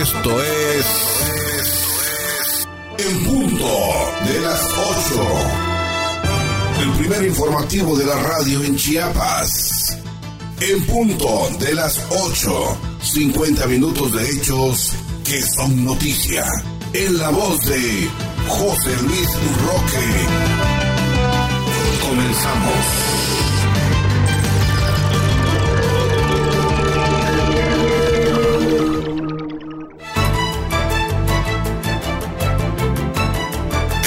Esto es. En punto de las 8. El primer informativo de la radio en Chiapas. En punto de las 8. 50 minutos de hechos que son noticia. En la voz de José Luis Roque. Comenzamos.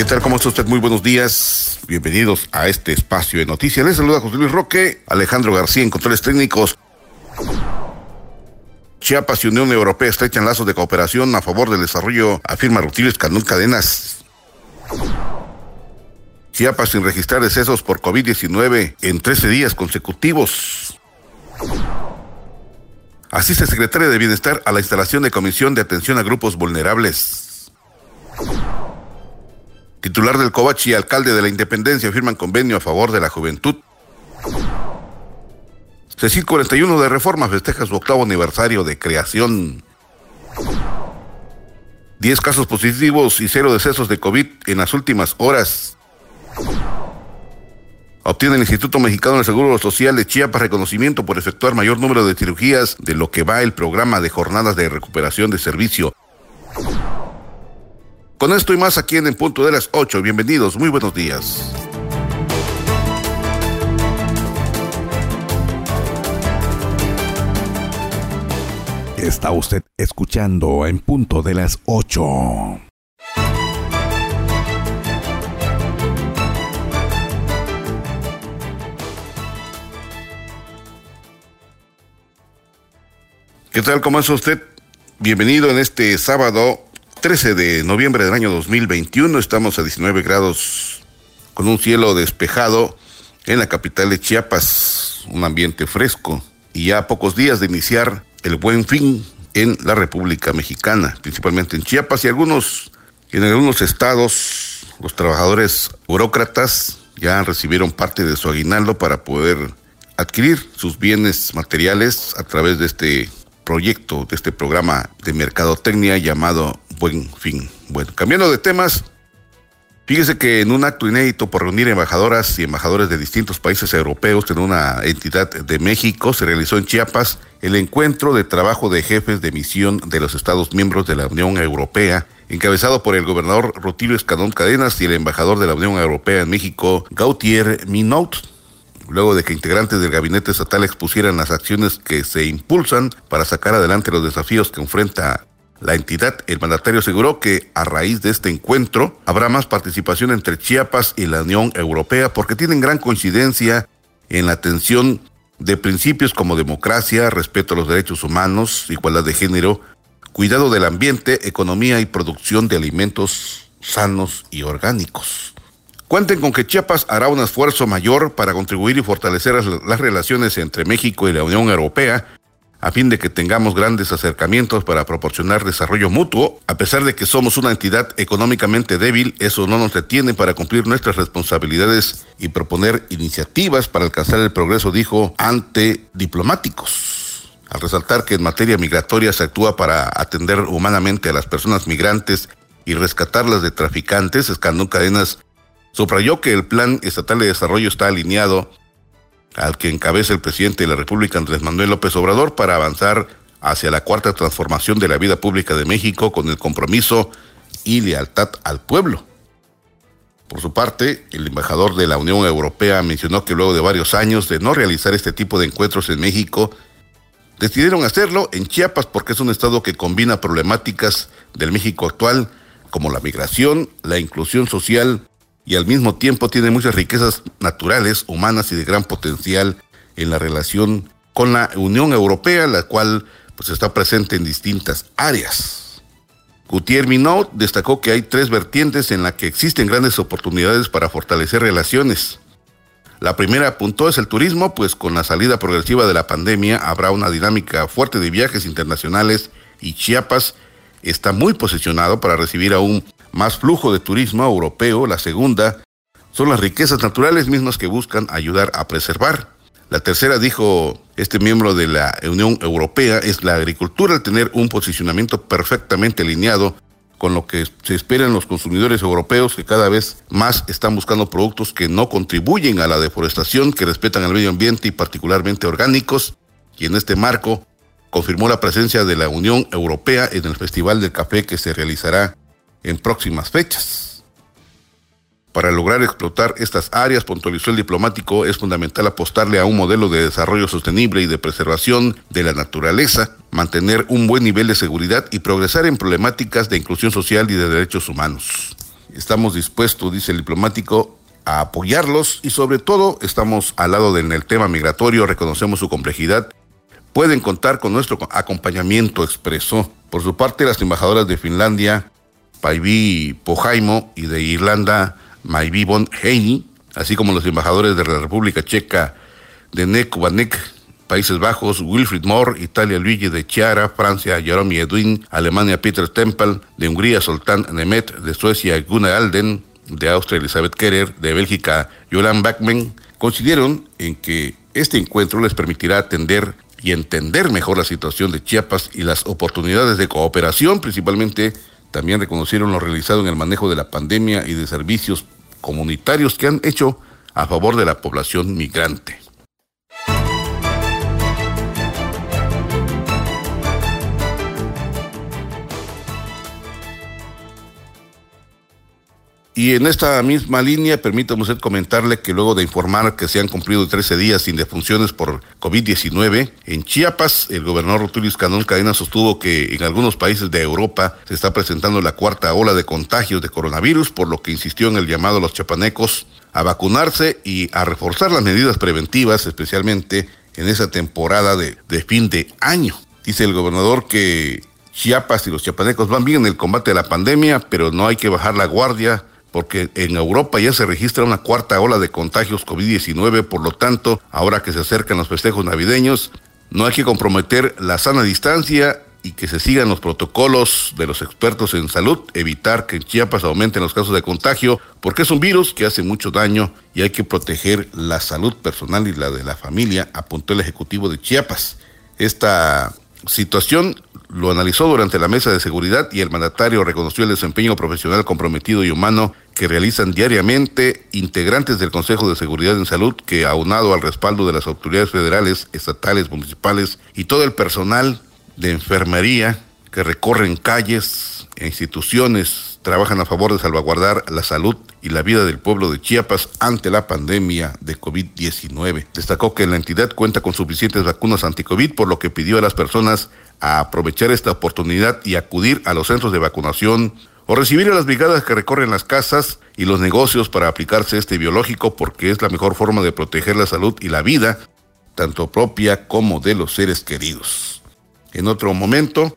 ¿Qué tal? ¿Cómo está usted? Muy buenos días. Bienvenidos a este espacio de noticias. Les saluda José Luis Roque, Alejandro García en controles técnicos. Chiapas y Unión Europea estrechan lazos de cooperación a favor del desarrollo, afirma Rutilio Escandón Cadenas. Chiapas sin registrar excesos por COVID-19 en 13 días consecutivos. Asiste secretaria de Bienestar a la instalación de Comisión de Atención a Grupos Vulnerables. Titular del Covachi y alcalde de la Independencia firman convenio a favor de la juventud. Cecil 41 de Reforma festeja su octavo aniversario de creación. 10 casos positivos y cero decesos de COVID en las últimas horas. Obtiene el Instituto Mexicano del Seguro Social de Chiapas reconocimiento por efectuar mayor número de cirugías de lo que va el programa de jornadas de recuperación de servicio. Con esto y más aquí en el punto de las 8. Bienvenidos, muy buenos días. Está usted escuchando en punto de las 8. ¿Qué tal? ¿Cómo es usted? Bienvenido en este sábado 13 de noviembre del año 2021. Estamos a 19 grados con un cielo despejado en la capital de Chiapas, un ambiente fresco y ya pocos días de iniciar el buen fin en la República Mexicana, principalmente en Chiapas y algunos en algunos estados los trabajadores burócratas ya recibieron parte de su aguinaldo para poder adquirir sus bienes materiales a través de este proyecto, de este programa de mercadotecnia llamado Buen Fin. Bueno, cambiando de temas, fíjese que en un acto inédito por reunir embajadoras y embajadores de distintos países europeos en una entidad de México, se realizó en Chiapas el encuentro de trabajo de jefes de misión de los Estados miembros de la Unión Europea, encabezado por el gobernador Rutilio Escadón Cadenas y el embajador de la Unión Europea en México, Gautier Minot luego de que integrantes del gabinete estatal expusieran las acciones que se impulsan para sacar adelante los desafíos que enfrenta la entidad, el mandatario aseguró que a raíz de este encuentro habrá más participación entre Chiapas y la Unión Europea porque tienen gran coincidencia en la atención de principios como democracia, respeto a los derechos humanos, igualdad de género, cuidado del ambiente, economía y producción de alimentos sanos y orgánicos. Cuenten con que Chiapas hará un esfuerzo mayor para contribuir y fortalecer las relaciones entre México y la Unión Europea a fin de que tengamos grandes acercamientos para proporcionar desarrollo mutuo. A pesar de que somos una entidad económicamente débil, eso no nos detiene para cumplir nuestras responsabilidades y proponer iniciativas para alcanzar el progreso, dijo, ante diplomáticos. Al resaltar que en materia migratoria se actúa para atender humanamente a las personas migrantes y rescatarlas de traficantes, Escandón Cadenas Subrayó que el Plan Estatal de Desarrollo está alineado al que encabeza el presidente de la República, Andrés Manuel López Obrador, para avanzar hacia la cuarta transformación de la vida pública de México con el compromiso y lealtad al pueblo. Por su parte, el embajador de la Unión Europea mencionó que luego de varios años de no realizar este tipo de encuentros en México, decidieron hacerlo en Chiapas porque es un estado que combina problemáticas del México actual como la migración, la inclusión social, y al mismo tiempo tiene muchas riquezas naturales, humanas y de gran potencial en la relación con la Unión Europea, la cual pues está presente en distintas áreas. Gutiérrez Minot destacó que hay tres vertientes en las que existen grandes oportunidades para fortalecer relaciones. La primera apuntó es el turismo, pues con la salida progresiva de la pandemia habrá una dinámica fuerte de viajes internacionales y Chiapas está muy posicionado para recibir aún más flujo de turismo europeo. La segunda son las riquezas naturales mismas que buscan ayudar a preservar. La tercera, dijo este miembro de la Unión Europea, es la agricultura al tener un posicionamiento perfectamente alineado con lo que se espera en los consumidores europeos que cada vez más están buscando productos que no contribuyen a la deforestación, que respetan el medio ambiente y particularmente orgánicos. Y en este marco confirmó la presencia de la Unión Europea en el Festival del Café que se realizará en próximas fechas. Para lograr explotar estas áreas, puntualizó el diplomático, es fundamental apostarle a un modelo de desarrollo sostenible y de preservación de la naturaleza, mantener un buen nivel de seguridad y progresar en problemáticas de inclusión social y de derechos humanos. Estamos dispuestos, dice el diplomático, a apoyarlos y sobre todo estamos al lado del tema migratorio, reconocemos su complejidad. Pueden contar con nuestro acompañamiento, expresó. Por su parte, las embajadoras de Finlandia, Paivi Pojaimo, y de Irlanda, Maybi von Heini, así como los embajadores de la República Checa de Nekubanek, Países Bajos, Wilfried Moore, Italia Luigi de Chiara, Francia Jerome Edwin, Alemania Peter Tempel, de Hungría Soltán Nemet, de Suecia Gunnar Alden, de Austria Elizabeth Kerer, de Bélgica Jolan Backman, coincidieron en que este encuentro les permitirá atender y entender mejor la situación de Chiapas y las oportunidades de cooperación, principalmente también reconocieron lo realizado en el manejo de la pandemia y de servicios comunitarios que han hecho a favor de la población migrante. Y en esta misma línea, permítame usted comentarle que luego de informar que se han cumplido 13 días sin defunciones por COVID-19, en Chiapas, el gobernador Rutilio Canón Cadena sostuvo que en algunos países de Europa se está presentando la cuarta ola de contagios de coronavirus, por lo que insistió en el llamado a los chapanecos a vacunarse y a reforzar las medidas preventivas, especialmente en esa temporada de, de fin de año. Dice el gobernador que Chiapas y los chapanecos van bien en el combate a la pandemia, pero no hay que bajar la guardia porque en Europa ya se registra una cuarta ola de contagios COVID-19, por lo tanto, ahora que se acercan los festejos navideños, no hay que comprometer la sana distancia y que se sigan los protocolos de los expertos en salud, evitar que en Chiapas aumenten los casos de contagio, porque es un virus que hace mucho daño y hay que proteger la salud personal y la de la familia, apuntó el Ejecutivo de Chiapas. Esta situación lo analizó durante la mesa de seguridad y el mandatario reconoció el desempeño profesional comprometido y humano que realizan diariamente integrantes del Consejo de Seguridad en Salud que aunado al respaldo de las autoridades federales, estatales, municipales y todo el personal de enfermería que recorren calles e instituciones trabajan a favor de salvaguardar la salud y la vida del pueblo de Chiapas ante la pandemia de COVID-19. Destacó que la entidad cuenta con suficientes vacunas anti-COVID, por lo que pidió a las personas a aprovechar esta oportunidad y acudir a los centros de vacunación o recibir a las brigadas que recorren las casas y los negocios para aplicarse este biológico porque es la mejor forma de proteger la salud y la vida, tanto propia como de los seres queridos. En otro momento,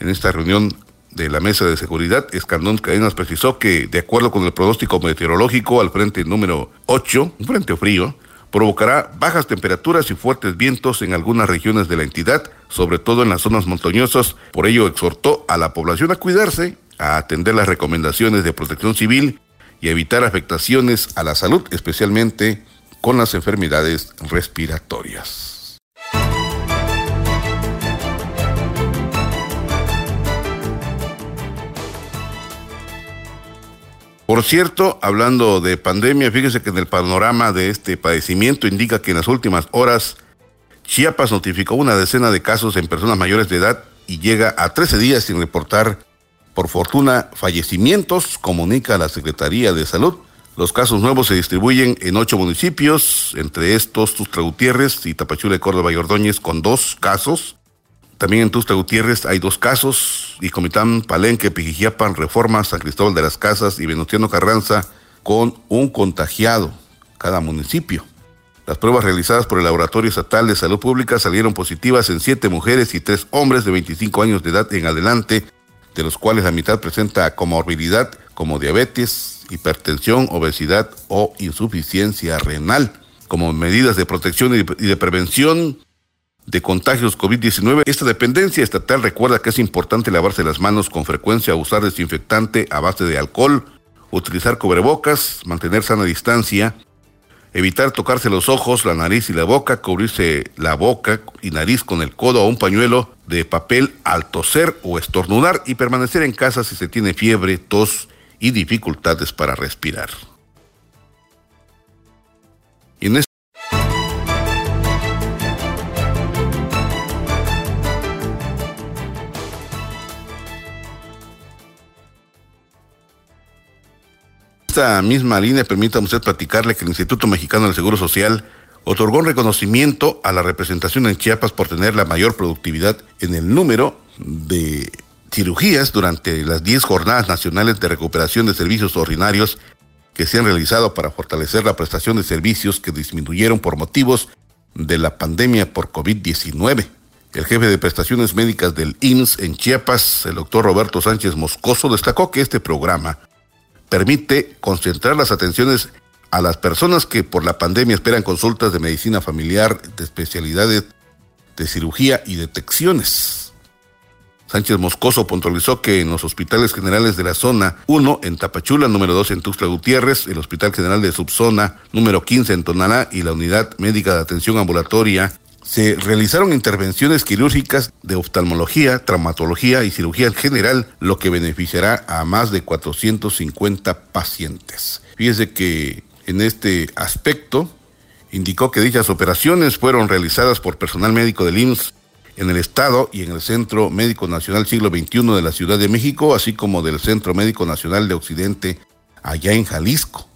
en esta reunión de la Mesa de Seguridad, Escandón Cadenas precisó que, de acuerdo con el pronóstico meteorológico al frente número 8, un frente frío, provocará bajas temperaturas y fuertes vientos en algunas regiones de la entidad, sobre todo en las zonas montañosas. Por ello exhortó a la población a cuidarse, a atender las recomendaciones de protección civil y evitar afectaciones a la salud, especialmente con las enfermedades respiratorias. Por cierto, hablando de pandemia, fíjese que en el panorama de este padecimiento indica que en las últimas horas Chiapas notificó una decena de casos en personas mayores de edad y llega a 13 días sin reportar, por fortuna, fallecimientos, comunica la Secretaría de Salud. Los casos nuevos se distribuyen en ocho municipios, entre estos Tustra Gutiérrez y Tapachula de Córdoba y Ordóñez, con dos casos. También en Tusta Gutiérrez hay dos casos, y Comitán, Palenque, Pijijiapan, Reforma, San Cristóbal de las Casas y Venustiano Carranza, con un contagiado cada municipio. Las pruebas realizadas por el Laboratorio Estatal de Salud Pública salieron positivas en siete mujeres y tres hombres de 25 años de edad en adelante, de los cuales la mitad presenta comorbilidad como diabetes, hipertensión, obesidad o insuficiencia renal. Como medidas de protección y de prevención, de contagios COVID-19, esta dependencia estatal recuerda que es importante lavarse las manos con frecuencia, usar desinfectante a base de alcohol, utilizar cubrebocas, mantener sana distancia evitar tocarse los ojos, la nariz y la boca, cubrirse la boca y nariz con el codo o un pañuelo de papel al toser o estornudar y permanecer en casa si se tiene fiebre, tos y dificultades para respirar. Y en esta misma línea, permítame usted platicarle que el Instituto Mexicano del Seguro Social otorgó un reconocimiento a la representación en Chiapas por tener la mayor productividad en el número de cirugías durante las 10 jornadas nacionales de recuperación de servicios ordinarios que se han realizado para fortalecer la prestación de servicios que disminuyeron por motivos de la pandemia por COVID-19. El jefe de prestaciones médicas del INS en Chiapas, el doctor Roberto Sánchez Moscoso, destacó que este programa permite concentrar las atenciones a las personas que por la pandemia esperan consultas de medicina familiar, de especialidades de cirugía y detecciones. Sánchez Moscoso puntualizó que en los hospitales generales de la zona 1 en Tapachula, número 2 en Tuxtla Gutiérrez, el Hospital General de Subzona número 15 en Tonalá y la Unidad Médica de Atención Ambulatoria se realizaron intervenciones quirúrgicas de oftalmología, traumatología y cirugía en general, lo que beneficiará a más de 450 pacientes. Fíjese que en este aspecto indicó que dichas operaciones fueron realizadas por personal médico del IMSS en el Estado y en el Centro Médico Nacional Siglo XXI de la Ciudad de México, así como del Centro Médico Nacional de Occidente allá en Jalisco.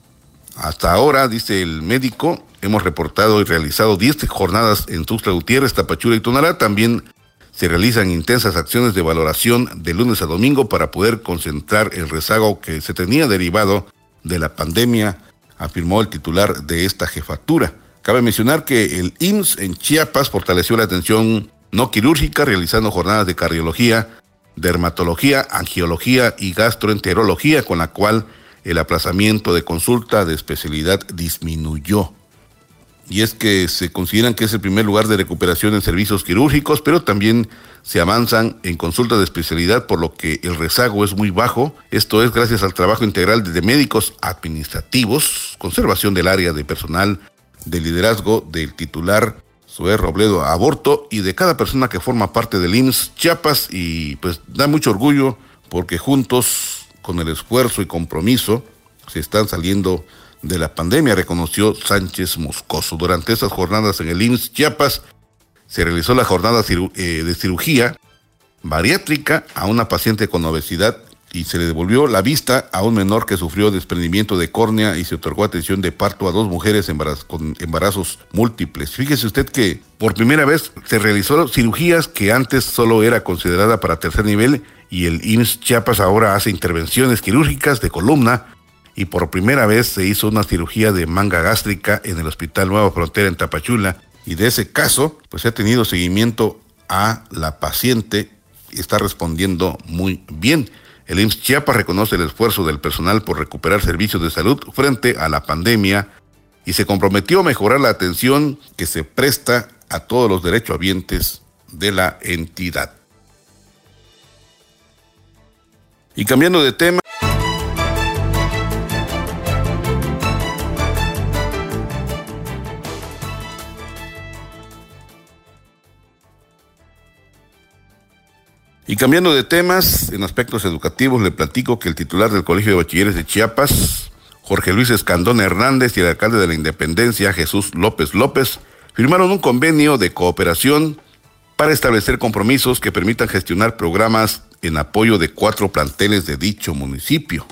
Hasta ahora, dice el médico, hemos reportado y realizado 10 jornadas en Tuxtla Gutiérrez, Tapachula y Tonalá. También se realizan intensas acciones de valoración de lunes a domingo para poder concentrar el rezago que se tenía derivado de la pandemia, afirmó el titular de esta jefatura. Cabe mencionar que el IMSS en Chiapas fortaleció la atención no quirúrgica realizando jornadas de cardiología, dermatología, angiología y gastroenterología, con la cual el aplazamiento de consulta de especialidad disminuyó. Y es que se consideran que es el primer lugar de recuperación en servicios quirúrgicos, pero también se avanzan en consulta de especialidad, por lo que el rezago es muy bajo. Esto es gracias al trabajo integral de médicos administrativos, conservación del área de personal, de liderazgo del titular Zoé Robledo Aborto y de cada persona que forma parte del IMSS Chiapas y pues da mucho orgullo porque juntos con el esfuerzo y compromiso, se están saliendo de la pandemia, reconoció Sánchez Moscoso. Durante esas jornadas en el IMSS Chiapas se realizó la jornada eh, de cirugía bariátrica a una paciente con obesidad y se le devolvió la vista a un menor que sufrió desprendimiento de córnea y se otorgó atención de parto a dos mujeres con embarazos múltiples. Fíjese usted que por primera vez se realizó cirugías que antes solo era considerada para tercer nivel y el IMSS Chiapas ahora hace intervenciones quirúrgicas de columna y por primera vez se hizo una cirugía de manga gástrica en el Hospital Nueva Frontera en Tapachula y de ese caso pues se ha tenido seguimiento a la paciente y está respondiendo muy bien. El IMSS Chiapas reconoce el esfuerzo del personal por recuperar servicios de salud frente a la pandemia y se comprometió a mejorar la atención que se presta a todos los derechohabientes de la entidad. Y cambiando de tema. Y cambiando de temas, en aspectos educativos, le platico que el titular del Colegio de Bachilleres de Chiapas, Jorge Luis Escandón Hernández, y el alcalde de la Independencia, Jesús López López, firmaron un convenio de cooperación para establecer compromisos que permitan gestionar programas en apoyo de cuatro planteles de dicho municipio.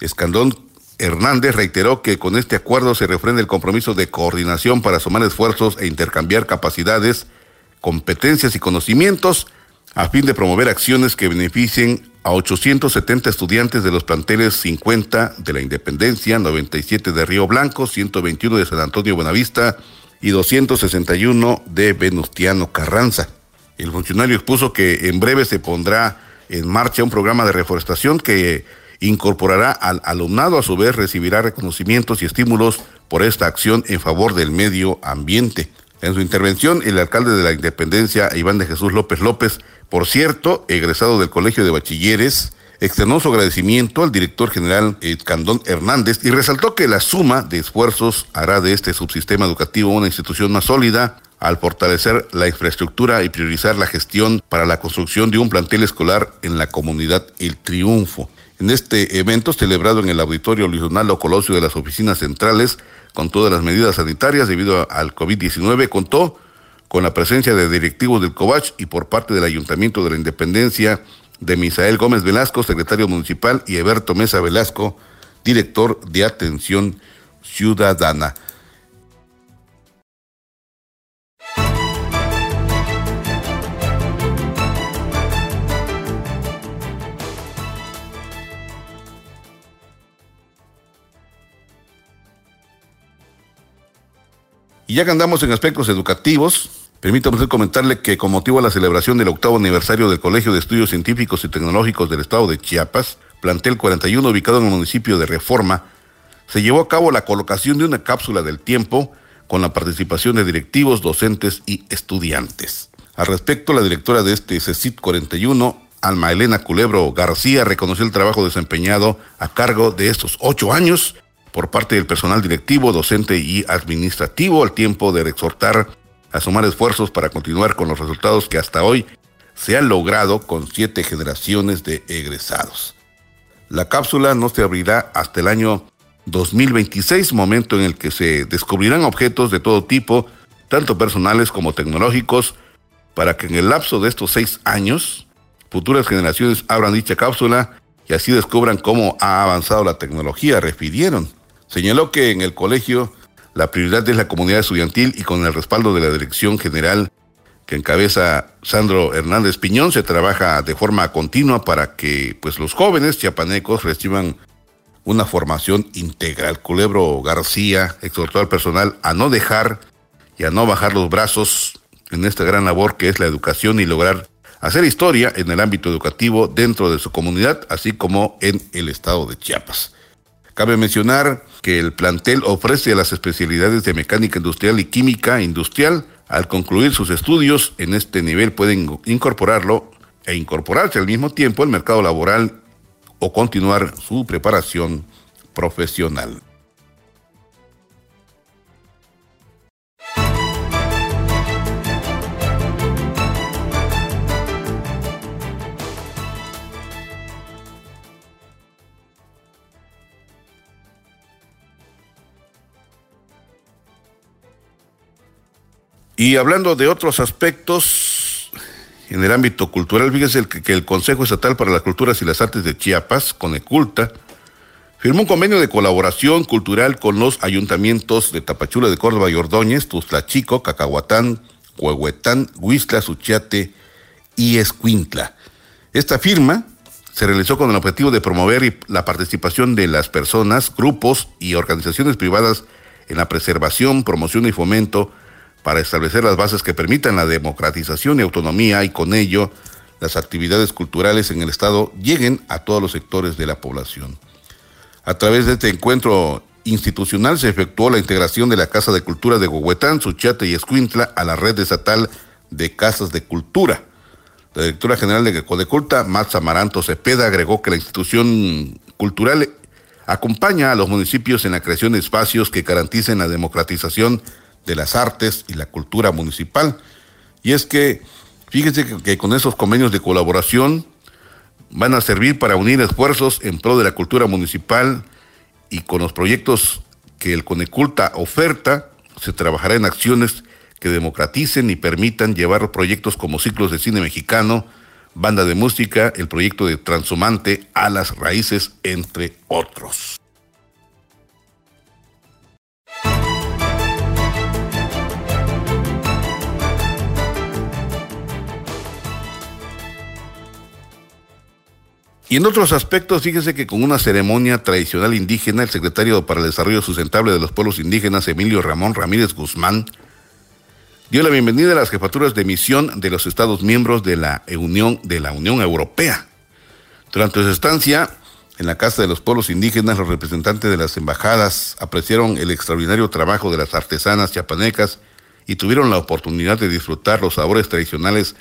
Escandón Hernández reiteró que con este acuerdo se refrenda el compromiso de coordinación para sumar esfuerzos e intercambiar capacidades, competencias y conocimientos a fin de promover acciones que beneficien a 870 estudiantes de los planteles 50 de la Independencia, 97 de Río Blanco, 121 de San Antonio Buenavista y 261 de Venustiano Carranza. El funcionario expuso que en breve se pondrá en marcha un programa de reforestación que incorporará al alumnado, a su vez recibirá reconocimientos y estímulos por esta acción en favor del medio ambiente. En su intervención, el alcalde de la Independencia, Iván de Jesús López López, por cierto, egresado del Colegio de Bachilleres, externó su agradecimiento al director general Candón Hernández y resaltó que la suma de esfuerzos hará de este subsistema educativo una institución más sólida al fortalecer la infraestructura y priorizar la gestión para la construcción de un plantel escolar en la comunidad El Triunfo. En este evento, celebrado en el auditorio Luis Donaldo Colosio de las oficinas centrales, con todas las medidas sanitarias debido al COVID-19, contó con la presencia de directivos del COVACH y por parte del Ayuntamiento de la Independencia de Misael Gómez Velasco, secretario municipal, y Eberto Mesa Velasco, director de Atención Ciudadana. Y ya que andamos en aspectos educativos, permítame comentarle que con motivo de la celebración del octavo aniversario del Colegio de Estudios Científicos y Tecnológicos del Estado de Chiapas, plantel 41 ubicado en el municipio de Reforma, se llevó a cabo la colocación de una cápsula del tiempo con la participación de directivos, docentes y estudiantes. Al respecto, la directora de este CECIT 41, Alma Elena Culebro García, reconoció el trabajo desempeñado a cargo de estos ocho años por parte del personal directivo, docente y administrativo al tiempo de exhortar a sumar esfuerzos para continuar con los resultados que hasta hoy se han logrado con siete generaciones de egresados. La cápsula no se abrirá hasta el año 2026, momento en el que se descubrirán objetos de todo tipo, tanto personales como tecnológicos, para que en el lapso de estos seis años, futuras generaciones abran dicha cápsula y así descubran cómo ha avanzado la tecnología, refirieron. Señaló que en el colegio la prioridad es la comunidad estudiantil y con el respaldo de la dirección general que encabeza Sandro Hernández Piñón se trabaja de forma continua para que pues los jóvenes chiapanecos reciban una formación integral. Culebro García exhortó al personal a no dejar y a no bajar los brazos en esta gran labor que es la educación y lograr hacer historia en el ámbito educativo dentro de su comunidad, así como en el estado de Chiapas. Cabe mencionar que el plantel ofrece las especialidades de mecánica industrial y química industrial. Al concluir sus estudios en este nivel pueden incorporarlo e incorporarse al mismo tiempo al mercado laboral o continuar su preparación profesional. Y hablando de otros aspectos en el ámbito cultural, fíjese que el Consejo Estatal para las Culturas y las Artes de Chiapas, Coneculta, firmó un convenio de colaboración cultural con los ayuntamientos de Tapachula de Córdoba y Ordóñez, Tuzlachico, Cacahuatán, Huehuetán, Huizla, Suchiate y Escuintla. Esta firma se realizó con el objetivo de promover la participación de las personas, grupos y organizaciones privadas en la preservación, promoción y fomento para establecer las bases que permitan la democratización y autonomía y con ello las actividades culturales en el Estado lleguen a todos los sectores de la población. A través de este encuentro institucional se efectuó la integración de la Casa de Cultura de Huehuetán, Suchate y Escuintla a la red estatal de casas de cultura. La directora general de Codeculta, Max Amaranto Cepeda, agregó que la institución cultural acompaña a los municipios en la creación de espacios que garanticen la democratización de las artes y la cultura municipal. Y es que, fíjense que, con esos convenios de colaboración van a servir para unir esfuerzos en pro de la cultura municipal y con los proyectos que el Coneculta oferta, se trabajará en acciones que democraticen y permitan llevar proyectos como ciclos de cine mexicano, banda de música, el proyecto de Transhumante a las raíces, entre otros. Y en otros aspectos, fíjese que con una ceremonia tradicional indígena, el secretario para el Desarrollo Sustentable de los Pueblos Indígenas, Emilio Ramón Ramírez Guzmán, dio la bienvenida a las jefaturas de misión de los Estados miembros de la Unión, de la Unión Europea. Durante su estancia en la Casa de los Pueblos Indígenas, los representantes de las embajadas apreciaron el extraordinario trabajo de las artesanas chiapanecas y tuvieron la oportunidad de disfrutar los sabores tradicionales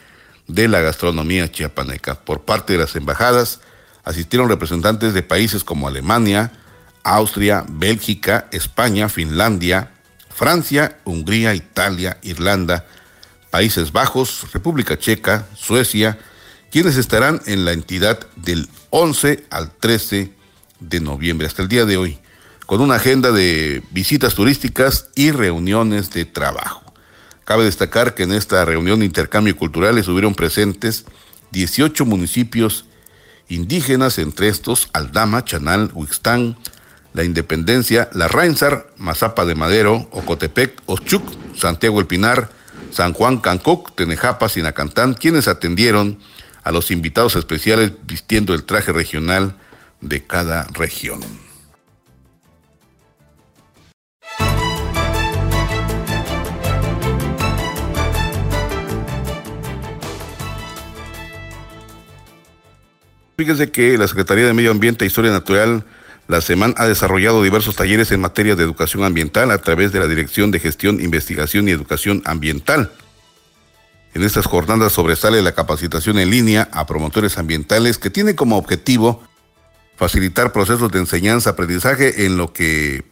de la gastronomía chiapaneca. Por parte de las embajadas, Asistieron representantes de países como Alemania, Austria, Bélgica, España, Finlandia, Francia, Hungría, Italia, Irlanda, Países Bajos, República Checa, Suecia, quienes estarán en la entidad del 11 al 13 de noviembre, hasta el día de hoy, con una agenda de visitas turísticas y reuniones de trabajo. Cabe destacar que en esta reunión de intercambio cultural estuvieron presentes 18 municipios indígenas, entre estos Aldama, Chanal, Huixtán, La Independencia, La Rainsar, Mazapa de Madero, Ocotepec, Ochuc, Santiago El Pinar, San Juan Cancoc, Tenejapa, Sinacantán, quienes atendieron a los invitados especiales vistiendo el traje regional de cada región. Fíjese que la Secretaría de Medio Ambiente e Historia Natural, la SEMAN, ha desarrollado diversos talleres en materia de educación ambiental a través de la Dirección de Gestión, Investigación y Educación Ambiental. En estas jornadas sobresale la capacitación en línea a promotores ambientales que tiene como objetivo facilitar procesos de enseñanza-aprendizaje en lo que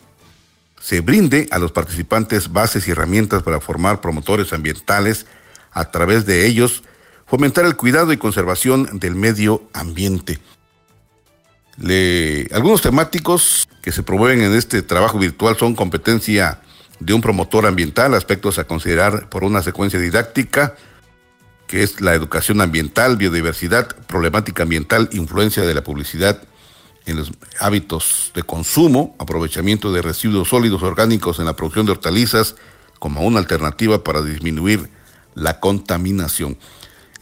se brinde a los participantes bases y herramientas para formar promotores ambientales, a través de ellos fomentar el cuidado y conservación del medio ambiente. algunos temáticos que se promueven en este trabajo virtual son competencia de un promotor ambiental, aspectos a considerar por una secuencia didáctica, que es la educación ambiental, biodiversidad, problemática ambiental, influencia de la publicidad en los hábitos de consumo, aprovechamiento de residuos sólidos orgánicos en la producción de hortalizas como una alternativa para disminuir la contaminación.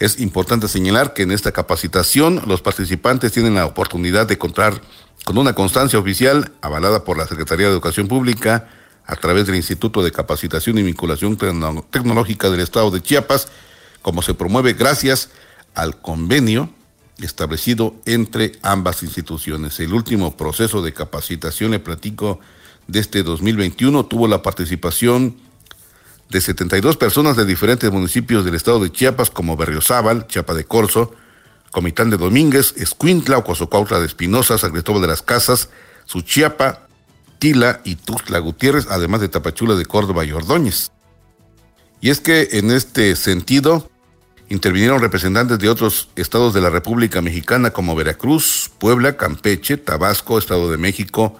Es importante señalar que en esta capacitación los participantes tienen la oportunidad de contar con una constancia oficial avalada por la Secretaría de Educación Pública a través del Instituto de Capacitación y Vinculación Tecnológica del Estado de Chiapas, como se promueve gracias al convenio establecido entre ambas instituciones. El último proceso de capacitación, le platico, de este 2021 tuvo la participación de 72 personas de diferentes municipios del estado de Chiapas como Berriozábal, Chiapa de Corzo, Comitán de Domínguez, Escuintla, Ocosocuautla de Espinosa, San Cristóbal de las Casas, Suchiapa, Tila y Tuxtla Gutiérrez, además de Tapachula de Córdoba y Ordóñez. Y es que en este sentido, Intervinieron representantes de otros estados de la República Mexicana como Veracruz, Puebla, Campeche, Tabasco, Estado de México,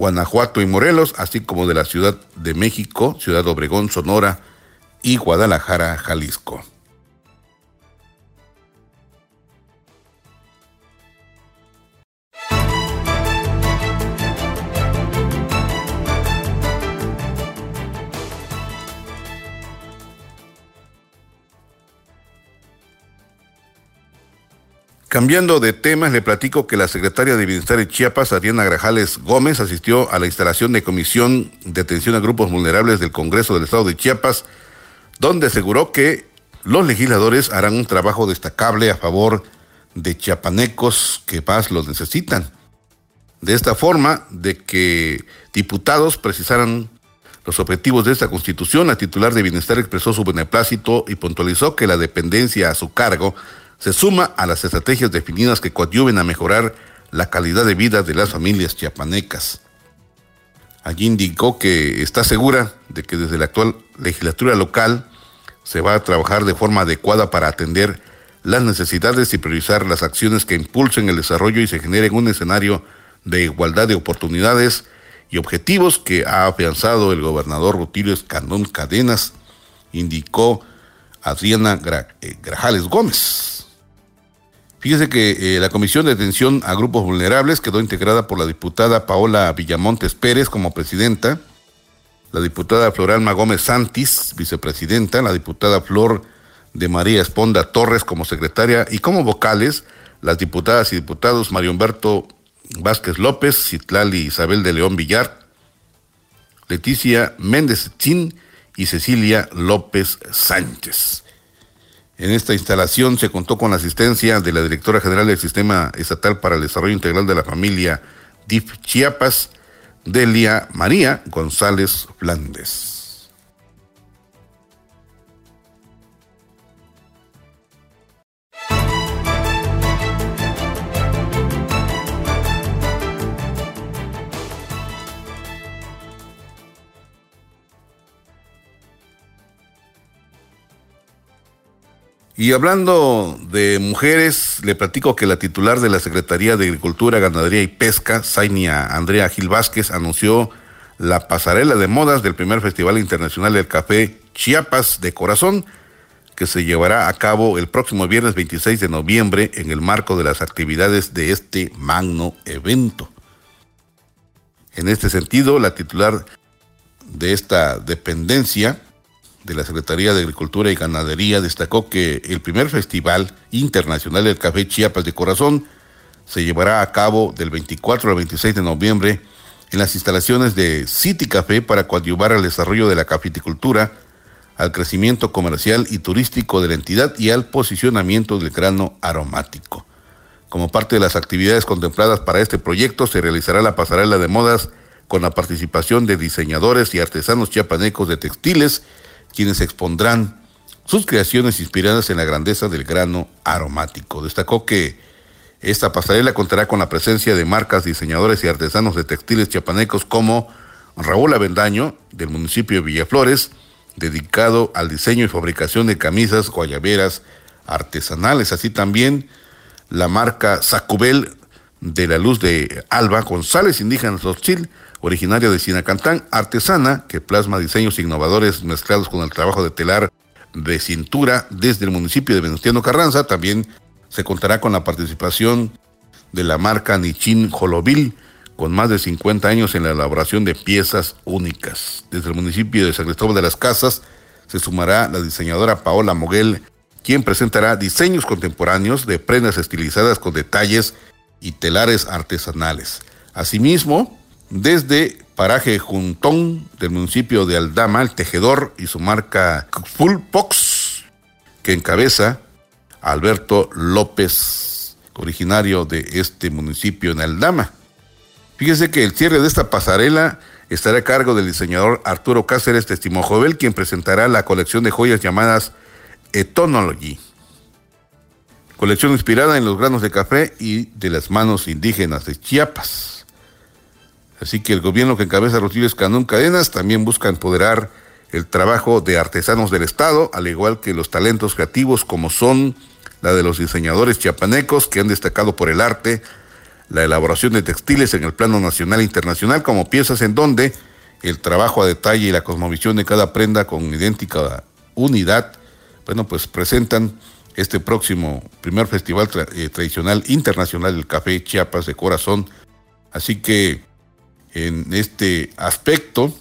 Guanajuato y Morelos, así como de la Ciudad de México, Ciudad Obregón, Sonora y Guadalajara, Jalisco. Cambiando de temas, le platico que la secretaria de Bienestar de Chiapas, Adriana Grajales Gómez, asistió a la instalación de Comisión de Atención a Grupos Vulnerables del Congreso del Estado de Chiapas, donde aseguró que los legisladores harán un trabajo destacable a favor de chiapanecos que más los necesitan. De esta forma, de que diputados precisaran los objetivos de esta constitución, la titular de Bienestar expresó su beneplácito y puntualizó que la dependencia a su cargo se suma a las estrategias definidas que coadyuven a mejorar la calidad de vida de las familias chiapanecas. Allí indicó que está segura de que desde la actual legislatura local se va a trabajar de forma adecuada para atender las necesidades y priorizar las acciones que impulsen el desarrollo y se generen un escenario de igualdad de oportunidades y objetivos que ha afianzado el gobernador Rutilio Escandón Cadenas, indicó Adriana eh, Grajales Gómez. Fíjese que eh, la Comisión de Atención a Grupos Vulnerables quedó integrada por la diputada Paola Villamontes Pérez como presidenta, la diputada Floralma Gómez Santis, vicepresidenta, la diputada Flor de María Esponda Torres como secretaria y como vocales las diputadas y diputados Mario Humberto Vázquez López, Citlali Isabel de León Villar, Leticia Méndez Chin y Cecilia López Sánchez. En esta instalación se contó con la asistencia de la directora general del Sistema Estatal para el Desarrollo Integral de la Familia DIF Chiapas, Delia María González Flandes. Y hablando de mujeres, le platico que la titular de la Secretaría de Agricultura, Ganadería y Pesca, Zainia Andrea Gil Vázquez, anunció la pasarela de modas del primer Festival Internacional del Café Chiapas de Corazón, que se llevará a cabo el próximo viernes 26 de noviembre en el marco de las actividades de este magno evento. En este sentido, la titular de esta dependencia, de la Secretaría de Agricultura y Ganadería destacó que el primer Festival Internacional del Café Chiapas de Corazón se llevará a cabo del 24 al 26 de noviembre en las instalaciones de City Café para coadyuvar al desarrollo de la cafeticultura, al crecimiento comercial y turístico de la entidad y al posicionamiento del grano aromático. Como parte de las actividades contempladas para este proyecto, se realizará la pasarela de modas con la participación de diseñadores y artesanos chiapanecos de textiles quienes expondrán sus creaciones inspiradas en la grandeza del grano aromático. Destacó que esta pasarela contará con la presencia de marcas, diseñadores y artesanos de textiles chiapanecos como Raúl Avendaño, del municipio de Villaflores, dedicado al diseño y fabricación de camisas guayaberas artesanales, así también la marca Sacubel de la Luz de Alba, González Indígenas Hostil, originaria de Sinacantán, artesana que plasma diseños innovadores mezclados con el trabajo de telar de cintura desde el municipio de Venustiano Carranza. También se contará con la participación de la marca Nichin Jolovil, con más de 50 años en la elaboración de piezas únicas. Desde el municipio de San Cristóbal de las Casas se sumará la diseñadora Paola Moguel, quien presentará diseños contemporáneos de prendas estilizadas con detalles y telares artesanales. Asimismo, desde Paraje Juntón del municipio de Aldama, el tejedor y su marca Full Pox, que encabeza Alberto López, originario de este municipio en Aldama. Fíjese que el cierre de esta pasarela estará a cargo del diseñador Arturo Cáceres Testimojovel, quien presentará la colección de joyas llamadas Etonology. Colección inspirada en los granos de café y de las manos indígenas de Chiapas. Así que el gobierno que encabeza Rutilio Escanón Cadenas también busca empoderar el trabajo de artesanos del Estado, al igual que los talentos creativos como son la de los diseñadores chiapanecos que han destacado por el arte, la elaboración de textiles en el plano nacional e internacional como piezas en donde el trabajo a detalle y la cosmovisión de cada prenda con idéntica unidad, bueno, pues presentan este próximo primer festival eh, tradicional internacional del café Chiapas de Corazón. Así que en este aspecto,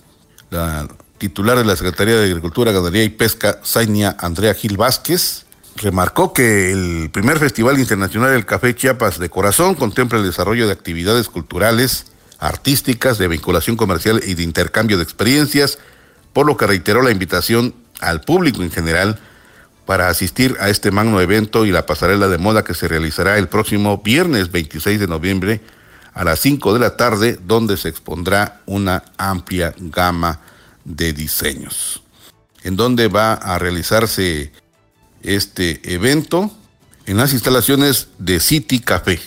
la titular de la Secretaría de Agricultura, Ganadería y Pesca, Zainia Andrea Gil Vázquez, remarcó que el primer Festival Internacional del Café Chiapas de Corazón contempla el desarrollo de actividades culturales, artísticas, de vinculación comercial y de intercambio de experiencias, por lo que reiteró la invitación al público en general para asistir a este magno evento y la pasarela de moda que se realizará el próximo viernes 26 de noviembre a las 5 de la tarde, donde se expondrá una amplia gama de diseños. En donde va a realizarse este evento en las instalaciones de City Café.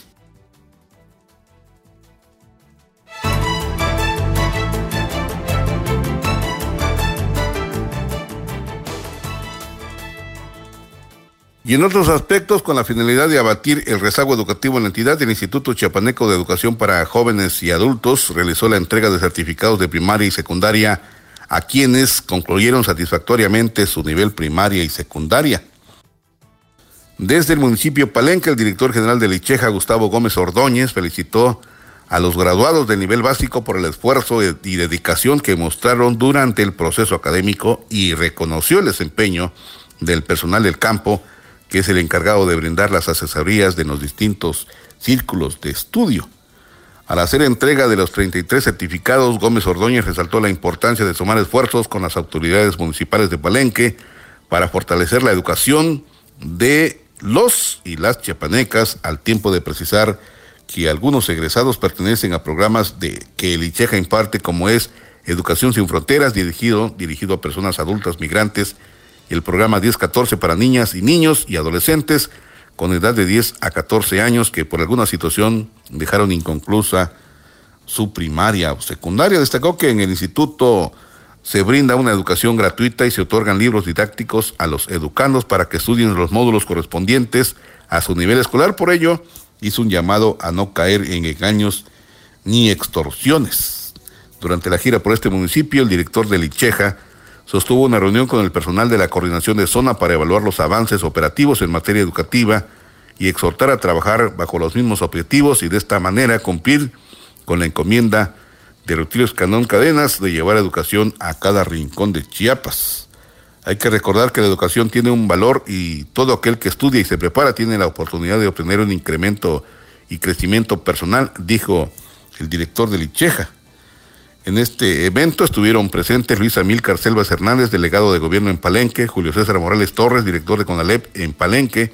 Y en otros aspectos, con la finalidad de abatir el rezago educativo en la entidad, el Instituto Chiapaneco de Educación para Jóvenes y Adultos realizó la entrega de certificados de primaria y secundaria a quienes concluyeron satisfactoriamente su nivel primaria y secundaria. Desde el municipio Palenque, el director general de Licheja, Gustavo Gómez Ordóñez, felicitó a los graduados del nivel básico por el esfuerzo y dedicación que mostraron durante el proceso académico y reconoció el desempeño del personal del campo que es el encargado de brindar las asesorías de los distintos círculos de estudio. Al hacer entrega de los 33 certificados, Gómez Ordóñez resaltó la importancia de sumar esfuerzos con las autoridades municipales de Palenque para fortalecer la educación de los y las chiapanecas, al tiempo de precisar que algunos egresados pertenecen a programas de que el ICHEJA imparte, como es Educación sin Fronteras, dirigido, dirigido a personas adultas migrantes el programa 10-14 para niñas y niños y adolescentes con edad de 10 a 14 años que por alguna situación dejaron inconclusa su primaria o secundaria. Destacó que en el Instituto se brinda una educación gratuita y se otorgan libros didácticos a los educandos para que estudien los módulos correspondientes a su nivel escolar. Por ello, hizo un llamado a no caer en engaños ni extorsiones. Durante la gira por este municipio, el director de Licheja sostuvo una reunión con el personal de la coordinación de zona para evaluar los avances operativos en materia educativa y exhortar a trabajar bajo los mismos objetivos y de esta manera cumplir con la encomienda de Rutilio Canón Cadenas de llevar educación a cada rincón de Chiapas. Hay que recordar que la educación tiene un valor y todo aquel que estudia y se prepara tiene la oportunidad de obtener un incremento y crecimiento personal, dijo el director de Licheja. En este evento estuvieron presentes Luis Amílcar Selvas Hernández, delegado de gobierno en Palenque, Julio César Morales Torres, director de CONALEP en Palenque,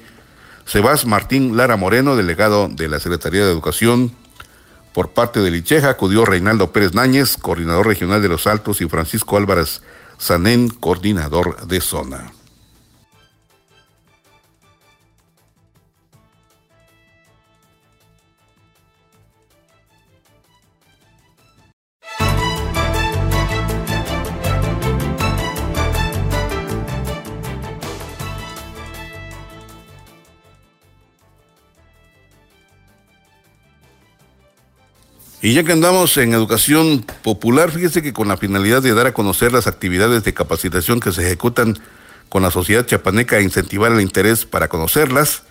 Sebas Martín Lara Moreno, delegado de la Secretaría de Educación, por parte de Licheja acudió Reinaldo Pérez Náñez, coordinador regional de Los Altos, y Francisco Álvarez Sanén, coordinador de zona. Y ya que andamos en educación popular, fíjese que con la finalidad de dar a conocer las actividades de capacitación que se ejecutan con la sociedad chapaneca e incentivar el interés para conocerlas,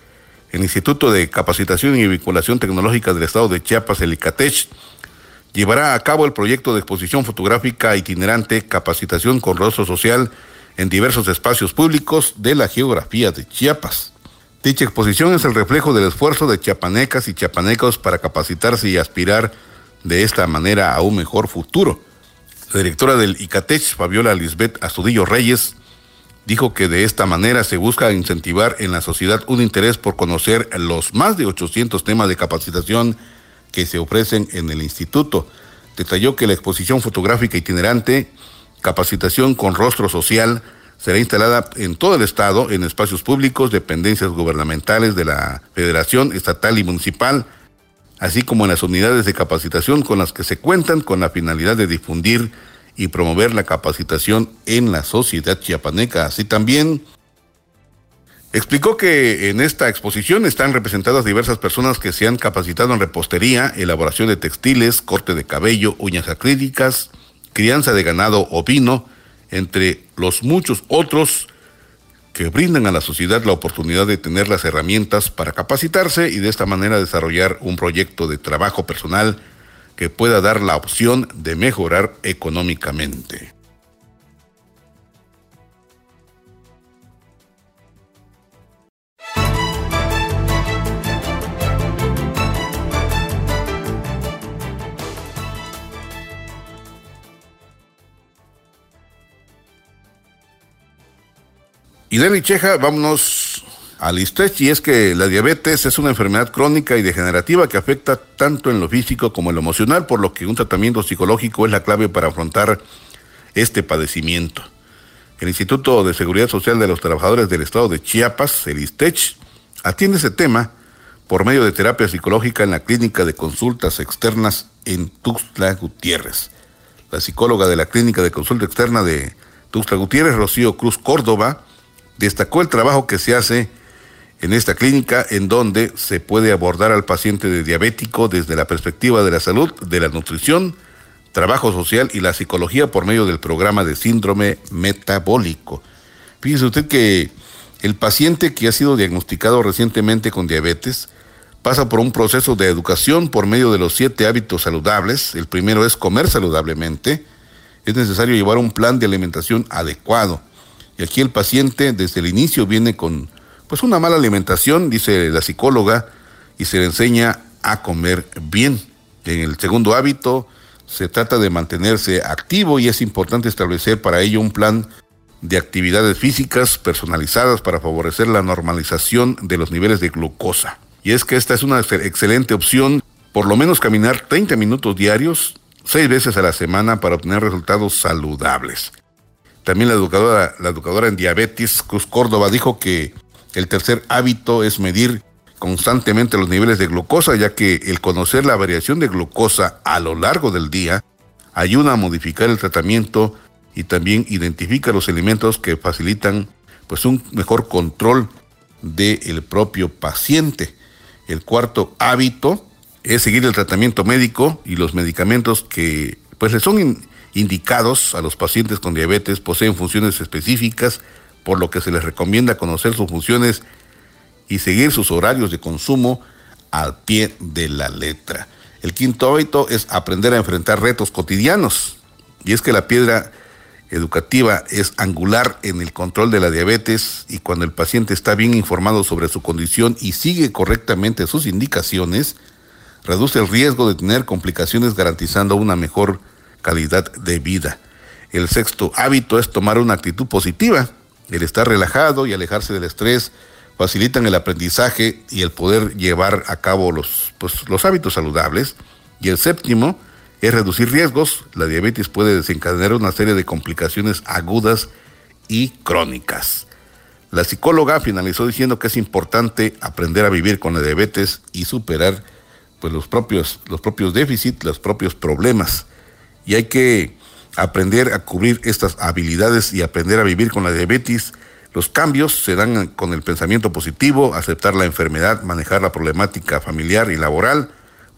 el Instituto de Capacitación y Vinculación Tecnológica del Estado de Chiapas, el ICATECH, llevará a cabo el proyecto de exposición fotográfica itinerante Capacitación con Rostro Social en diversos espacios públicos de la geografía de Chiapas. Dicha exposición es el reflejo del esfuerzo de chiapanecas y chiapanecos para capacitarse y aspirar de esta manera a un mejor futuro. La directora del ICATECH, Fabiola Lisbeth Astudillo Reyes, dijo que de esta manera se busca incentivar en la sociedad un interés por conocer los más de 800 temas de capacitación que se ofrecen en el instituto. Detalló que la exposición fotográfica itinerante, capacitación con rostro social, será instalada en todo el estado, en espacios públicos, dependencias gubernamentales de la federación estatal y municipal, así como en las unidades de capacitación con las que se cuentan con la finalidad de difundir y promover la capacitación en la sociedad chiapaneca. Así también explicó que en esta exposición están representadas diversas personas que se han capacitado en repostería, elaboración de textiles, corte de cabello, uñas acrílicas, crianza de ganado ovino, entre los muchos otros que brindan a la sociedad la oportunidad de tener las herramientas para capacitarse y de esta manera desarrollar un proyecto de trabajo personal que pueda dar la opción de mejorar económicamente. Y de Cheja, vámonos al ISTECH, y es que la diabetes es una enfermedad crónica y degenerativa que afecta tanto en lo físico como en lo emocional, por lo que un tratamiento psicológico es la clave para afrontar este padecimiento. El Instituto de Seguridad Social de los Trabajadores del Estado de Chiapas, el ISTECH, atiende ese tema por medio de terapia psicológica en la clínica de consultas externas en Tuxtla Gutiérrez. La psicóloga de la clínica de consulta externa de Tuxtla Gutiérrez, Rocío Cruz Córdoba, Destacó el trabajo que se hace en esta clínica en donde se puede abordar al paciente de diabético desde la perspectiva de la salud, de la nutrición, trabajo social y la psicología por medio del programa de síndrome metabólico. Fíjese usted que el paciente que ha sido diagnosticado recientemente con diabetes pasa por un proceso de educación por medio de los siete hábitos saludables. El primero es comer saludablemente. Es necesario llevar un plan de alimentación adecuado. Y aquí el paciente desde el inicio viene con pues una mala alimentación, dice la psicóloga, y se le enseña a comer bien. En el segundo hábito se trata de mantenerse activo y es importante establecer para ello un plan de actividades físicas personalizadas para favorecer la normalización de los niveles de glucosa. Y es que esta es una excelente opción, por lo menos caminar 30 minutos diarios, seis veces a la semana para obtener resultados saludables. También la educadora, la educadora en diabetes, Cruz Córdoba, dijo que el tercer hábito es medir constantemente los niveles de glucosa, ya que el conocer la variación de glucosa a lo largo del día ayuda a modificar el tratamiento y también identifica los elementos que facilitan pues un mejor control del propio paciente. El cuarto hábito es seguir el tratamiento médico y los medicamentos que pues son indicados a los pacientes con diabetes poseen funciones específicas, por lo que se les recomienda conocer sus funciones y seguir sus horarios de consumo al pie de la letra. El quinto hábito es aprender a enfrentar retos cotidianos. Y es que la piedra educativa es angular en el control de la diabetes y cuando el paciente está bien informado sobre su condición y sigue correctamente sus indicaciones, reduce el riesgo de tener complicaciones garantizando una mejor calidad de vida. El sexto hábito es tomar una actitud positiva. El estar relajado y alejarse del estrés facilitan el aprendizaje y el poder llevar a cabo los, pues, los hábitos saludables. Y el séptimo es reducir riesgos. La diabetes puede desencadenar una serie de complicaciones agudas y crónicas. La psicóloga finalizó diciendo que es importante aprender a vivir con la diabetes y superar pues, los, propios, los propios déficits, los propios problemas. Y hay que aprender a cubrir estas habilidades y aprender a vivir con la diabetes. Los cambios se dan con el pensamiento positivo, aceptar la enfermedad, manejar la problemática familiar y laboral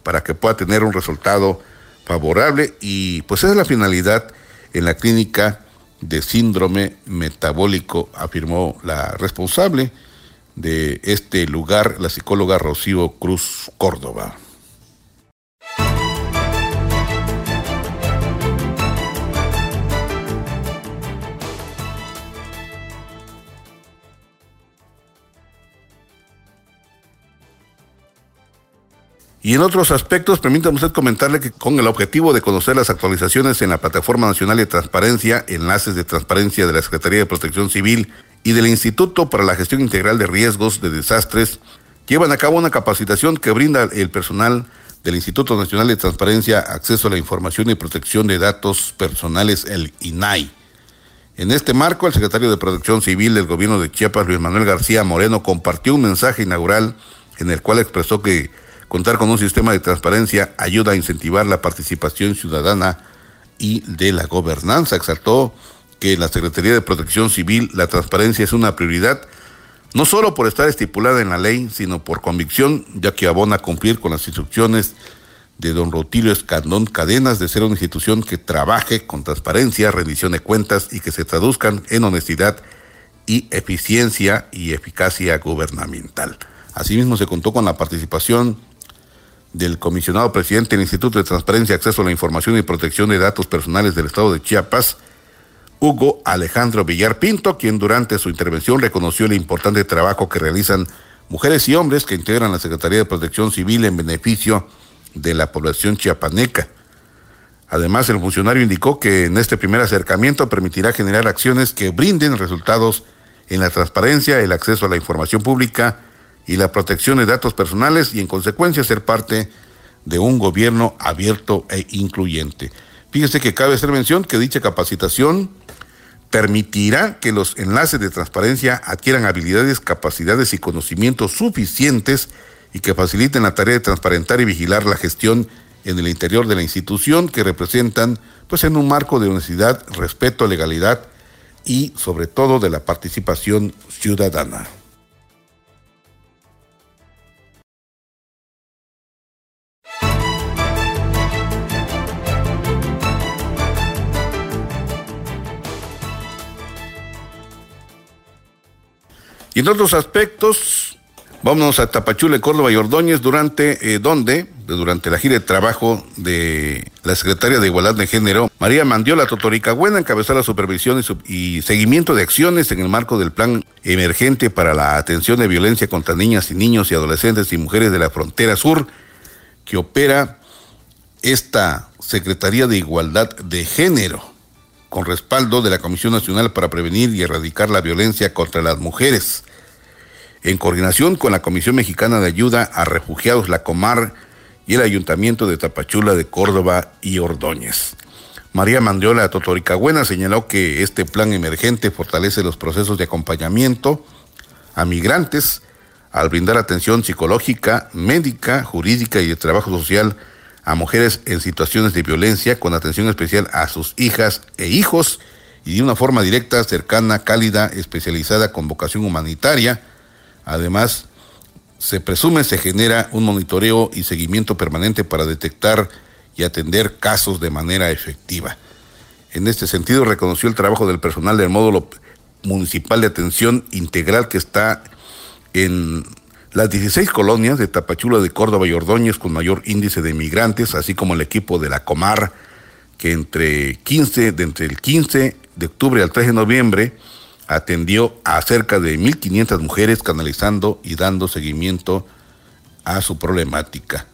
para que pueda tener un resultado favorable y pues esa es la finalidad en la clínica de síndrome metabólico, afirmó la responsable de este lugar, la psicóloga Rocío Cruz Córdoba. Y en otros aspectos, permítame usted comentarle que con el objetivo de conocer las actualizaciones en la Plataforma Nacional de Transparencia, enlaces de transparencia de la Secretaría de Protección Civil y del Instituto para la Gestión Integral de Riesgos de Desastres, llevan a cabo una capacitación que brinda el personal del Instituto Nacional de Transparencia, Acceso a la Información y Protección de Datos Personales, el INAI. En este marco, el secretario de Protección Civil del Gobierno de Chiapas, Luis Manuel García Moreno, compartió un mensaje inaugural en el cual expresó que Contar con un sistema de transparencia ayuda a incentivar la participación ciudadana y de la gobernanza. Exaltó que en la Secretaría de Protección Civil la transparencia es una prioridad, no solo por estar estipulada en la ley, sino por convicción, ya que abona cumplir con las instrucciones de don Rutilio Escandón Cadenas de ser una institución que trabaje con transparencia, rendición de cuentas y que se traduzcan en honestidad y eficiencia y eficacia gubernamental. Asimismo, se contó con la participación del comisionado presidente del Instituto de Transparencia, Acceso a la Información y Protección de Datos Personales del Estado de Chiapas, Hugo Alejandro Villar Pinto, quien durante su intervención reconoció el importante trabajo que realizan mujeres y hombres que integran la Secretaría de Protección Civil en beneficio de la población chiapaneca. Además, el funcionario indicó que en este primer acercamiento permitirá generar acciones que brinden resultados en la transparencia, el acceso a la información pública, y la protección de datos personales y en consecuencia ser parte de un gobierno abierto e incluyente. Fíjese que cabe hacer mención que dicha capacitación permitirá que los enlaces de transparencia adquieran habilidades, capacidades y conocimientos suficientes y que faciliten la tarea de transparentar y vigilar la gestión en el interior de la institución que representan pues en un marco de honestidad, respeto, legalidad y sobre todo de la participación ciudadana. Y en otros aspectos, vámonos a Tapachule, Córdoba y Ordóñez, durante, eh, donde, durante la gira de trabajo de la secretaria de Igualdad de Género, María Mandiola Totoricahuena, encabezó la supervisión y seguimiento de acciones en el marco del plan emergente para la atención de violencia contra niñas y niños y adolescentes y mujeres de la frontera sur, que opera esta Secretaría de Igualdad de Género con respaldo de la Comisión Nacional para Prevenir y Erradicar la Violencia contra las Mujeres, en coordinación con la Comisión Mexicana de Ayuda a Refugiados, la Comar, y el Ayuntamiento de Tapachula de Córdoba y Ordóñez. María Mandiola Totoricagüena señaló que este plan emergente fortalece los procesos de acompañamiento a migrantes al brindar atención psicológica, médica, jurídica y de trabajo social a mujeres en situaciones de violencia con atención especial a sus hijas e hijos y de una forma directa, cercana, cálida, especializada con vocación humanitaria. Además, se presume se genera un monitoreo y seguimiento permanente para detectar y atender casos de manera efectiva. En este sentido, reconoció el trabajo del personal del módulo municipal de atención integral que está en las 16 colonias de Tapachula de Córdoba y Ordóñez con mayor índice de migrantes, así como el equipo de la Comar, que entre 15, de entre el 15 de octubre al 3 de noviembre atendió a cerca de 1.500 mujeres canalizando y dando seguimiento a su problemática.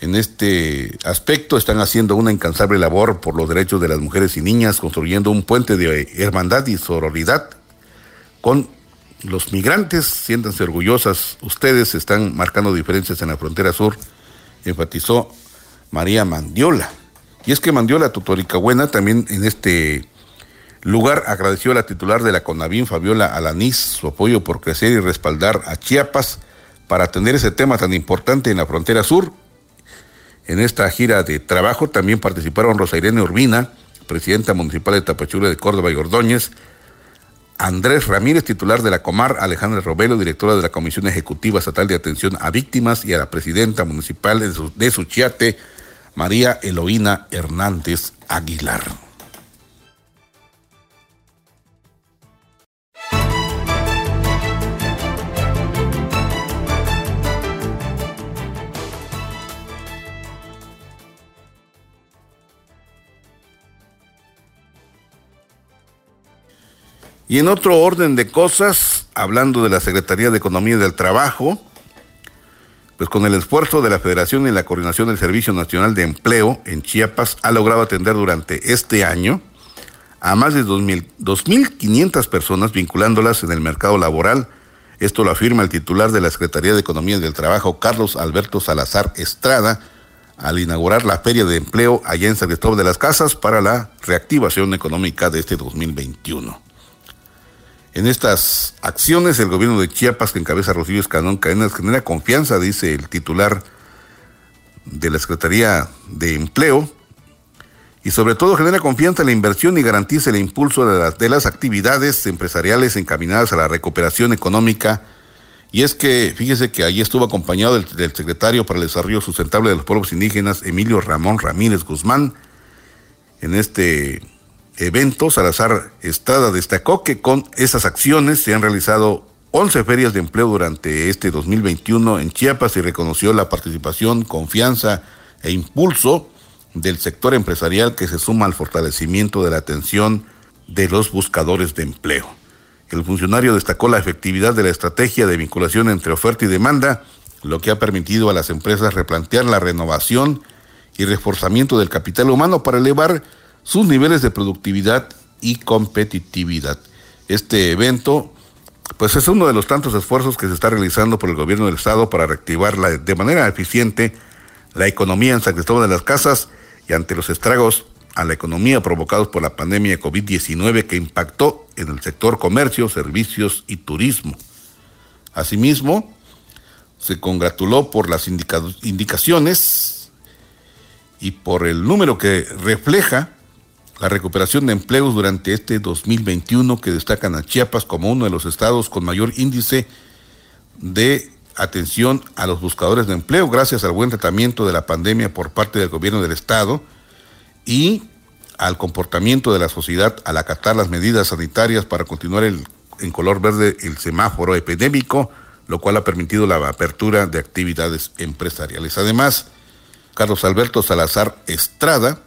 En este aspecto están haciendo una incansable labor por los derechos de las mujeres y niñas, construyendo un puente de hermandad y sororidad con los migrantes. Siéntanse orgullosas, ustedes están marcando diferencias en la frontera sur, enfatizó María Mandiola. Y es que Mandiola Tutoricahuena también en este lugar agradeció a la titular de la CONAVIN, Fabiola Alanís, su apoyo por crecer y respaldar a Chiapas para atender ese tema tan importante en la frontera sur. En esta gira de trabajo también participaron Rosa Irene Urbina, presidenta municipal de Tapachula de Córdoba y Ordóñez, Andrés Ramírez, titular de la Comar, Alejandra Robelo, directora de la Comisión Ejecutiva Estatal de Atención a Víctimas, y a la presidenta municipal de, Suchiate, María Eloína Hernández Aguilar. Y en otro orden de cosas, hablando de la Secretaría de Economía y del Trabajo, pues con el esfuerzo de la Federación y la coordinación del Servicio Nacional de Empleo en Chiapas, ha logrado atender durante este año a más de 2.500 personas vinculándolas en el mercado laboral. Esto lo afirma el titular de la Secretaría de Economía y del Trabajo, Carlos Alberto Salazar Estrada, al inaugurar la Feria de Empleo allá en San Cristóbal de las Casas para la reactivación económica de este 2021. En estas acciones, el gobierno de Chiapas, que encabeza Rocío Escanón Cadenas, genera confianza, dice el titular de la Secretaría de Empleo, y sobre todo genera confianza en la inversión y garantiza el impulso de las, de las actividades empresariales encaminadas a la recuperación económica. Y es que, fíjese que allí estuvo acompañado del, del secretario para el Desarrollo Sustentable de los Pueblos Indígenas, Emilio Ramón Ramírez Guzmán, en este evento, Salazar Estrada destacó que con esas acciones se han realizado 11 ferias de empleo durante este 2021 en Chiapas y reconoció la participación, confianza e impulso del sector empresarial que se suma al fortalecimiento de la atención de los buscadores de empleo. El funcionario destacó la efectividad de la estrategia de vinculación entre oferta y demanda, lo que ha permitido a las empresas replantear la renovación y reforzamiento del capital humano para elevar sus niveles de productividad y competitividad. Este evento, pues es uno de los tantos esfuerzos que se está realizando por el gobierno del Estado para reactivar de manera eficiente la economía en San Cristóbal de las Casas y ante los estragos a la economía provocados por la pandemia COVID-19 que impactó en el sector comercio, servicios y turismo. Asimismo, se congratuló por las indicaciones y por el número que refleja la recuperación de empleos durante este 2021 que destacan a Chiapas como uno de los estados con mayor índice de atención a los buscadores de empleo gracias al buen tratamiento de la pandemia por parte del gobierno del estado y al comportamiento de la sociedad al acatar las medidas sanitarias para continuar en color verde el semáforo epidémico, lo cual ha permitido la apertura de actividades empresariales. Además, Carlos Alberto Salazar Estrada,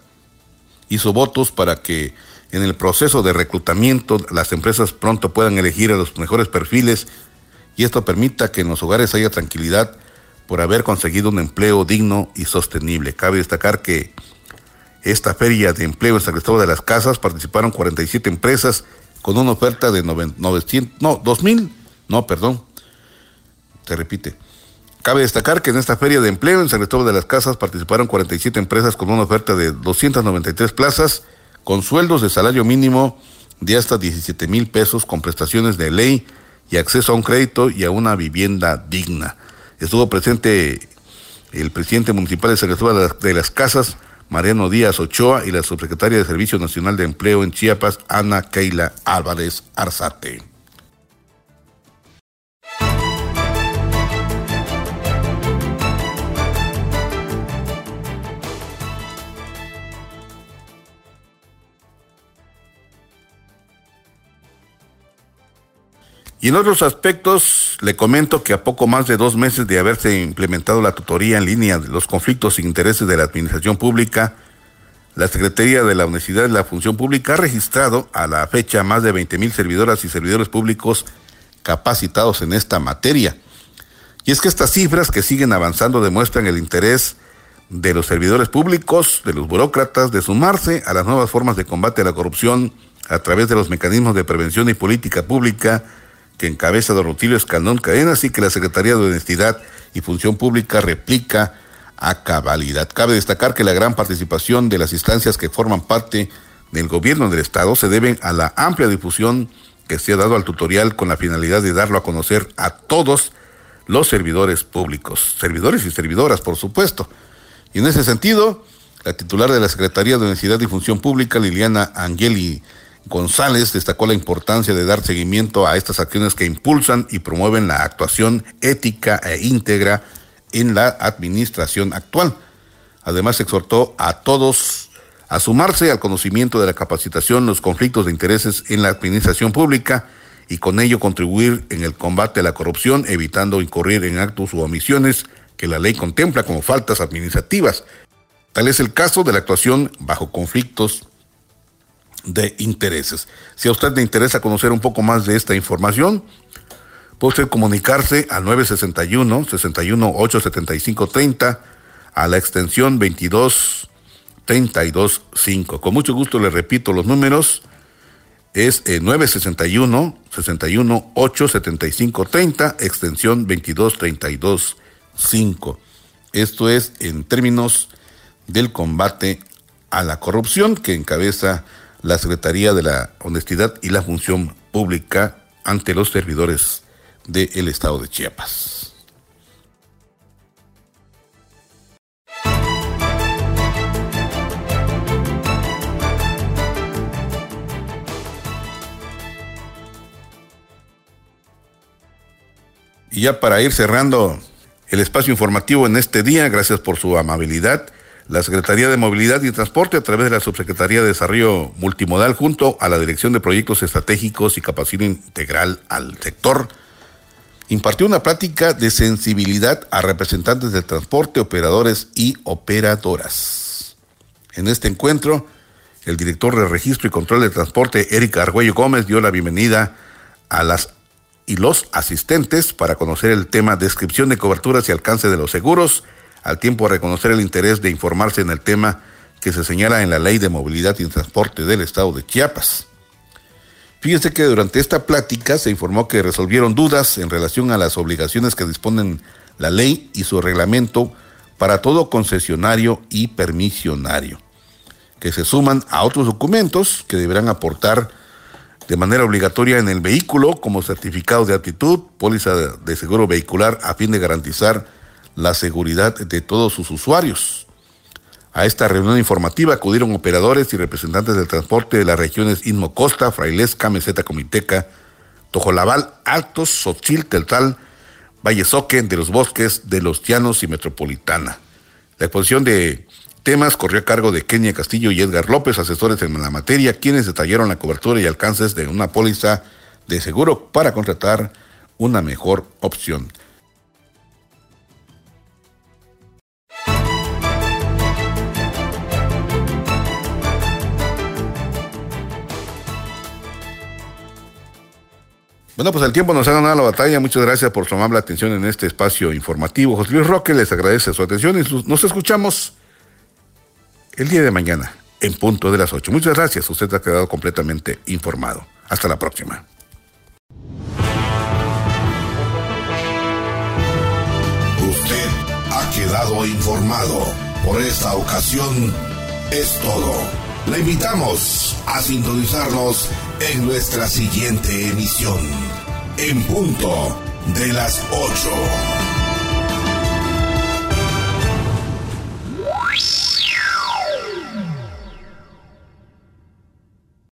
hizo votos para que en el proceso de reclutamiento las empresas pronto puedan elegir a los mejores perfiles y esto permita que en los hogares haya tranquilidad por haber conseguido un empleo digno y sostenible. Cabe destacar que esta feria de empleo en San Cristóbal de las Casas participaron 47 empresas con una oferta de 900, no, 2000, no, perdón, se repite, Cabe destacar que en esta feria de empleo en San Cristóbal de las Casas participaron 47 empresas con una oferta de 293 plazas con sueldos de salario mínimo de hasta 17 mil pesos con prestaciones de ley y acceso a un crédito y a una vivienda digna. Estuvo presente el presidente municipal de San Cristóbal de las Casas, Mariano Díaz Ochoa y la subsecretaria de Servicio Nacional de Empleo en Chiapas, Ana Keila Álvarez Arzate. Y en otros aspectos, le comento que a poco más de dos meses de haberse implementado la tutoría en línea de los conflictos e intereses de la administración pública, la Secretaría de la Universidad de la Función Pública ha registrado a la fecha más de 20 mil servidoras y servidores públicos capacitados en esta materia. Y es que estas cifras que siguen avanzando demuestran el interés de los servidores públicos, de los burócratas, de sumarse a las nuevas formas de combate a la corrupción a través de los mecanismos de prevención y política pública que encabeza don Rutilio Escandón Cadenas y que la Secretaría de Honestidad y Función Pública replica a cabalidad. Cabe destacar que la gran participación de las instancias que forman parte del gobierno del Estado se deben a la amplia difusión que se ha dado al tutorial con la finalidad de darlo a conocer a todos los servidores públicos, servidores y servidoras, por supuesto. Y en ese sentido, la titular de la Secretaría de Honestidad y Función Pública, Liliana Angeli González destacó la importancia de dar seguimiento a estas acciones que impulsan y promueven la actuación ética e íntegra en la administración actual. Además, exhortó a todos a sumarse al conocimiento de la capacitación, los conflictos de intereses en la administración pública y con ello contribuir en el combate a la corrupción, evitando incurrir en actos u omisiones que la ley contempla como faltas administrativas. Tal es el caso de la actuación bajo conflictos de intereses. Si a usted le interesa conocer un poco más de esta información, puede usted comunicarse al 961 61 875 30 a la extensión 22 32 5. Con mucho gusto le repito los números. Es 961 61 875 30, extensión 22 32 5. Esto es en términos del combate a la corrupción que encabeza la Secretaría de la Honestidad y la Función Pública ante los servidores del Estado de Chiapas. Y ya para ir cerrando el espacio informativo en este día, gracias por su amabilidad. La Secretaría de Movilidad y Transporte, a través de la Subsecretaría de Desarrollo Multimodal, junto a la Dirección de Proyectos Estratégicos y Capacidad Integral al sector, impartió una práctica de sensibilidad a representantes del transporte, operadores y operadoras. En este encuentro, el director de Registro y Control de Transporte, Erika Argüello Gómez, dio la bienvenida a las y los asistentes para conocer el tema descripción de coberturas y alcance de los seguros, al tiempo de reconocer el interés de informarse en el tema que se señala en la Ley de Movilidad y Transporte del Estado de Chiapas. Fíjense que durante esta plática se informó que resolvieron dudas en relación a las obligaciones que disponen la ley y su reglamento para todo concesionario y permisionario, que se suman a otros documentos que deberán aportar de manera obligatoria en el vehículo como certificado de aptitud, póliza de seguro vehicular a fin de garantizar la seguridad de todos sus usuarios. A esta reunión informativa acudieron operadores y representantes del transporte de las regiones Inmo Costa, Frailesca, Meseta Comiteca, Tojolabal, Altos, Xochil, Teltal, Valle de los Bosques, de los Llanos y Metropolitana. La exposición de temas corrió a cargo de Kenia Castillo y Edgar López, asesores en la materia, quienes detallaron la cobertura y alcances de una póliza de seguro para contratar una mejor opción. Bueno, pues el tiempo nos ha ganado la batalla. Muchas gracias por su amable atención en este espacio informativo. José Luis Roque les agradece su atención y nos escuchamos el día de mañana en punto de las 8. Muchas gracias. Usted ha quedado completamente informado. Hasta la próxima. Usted ha quedado informado. Por esta ocasión es todo. Le invitamos a sintonizarnos en nuestra siguiente emisión, en punto de las 8.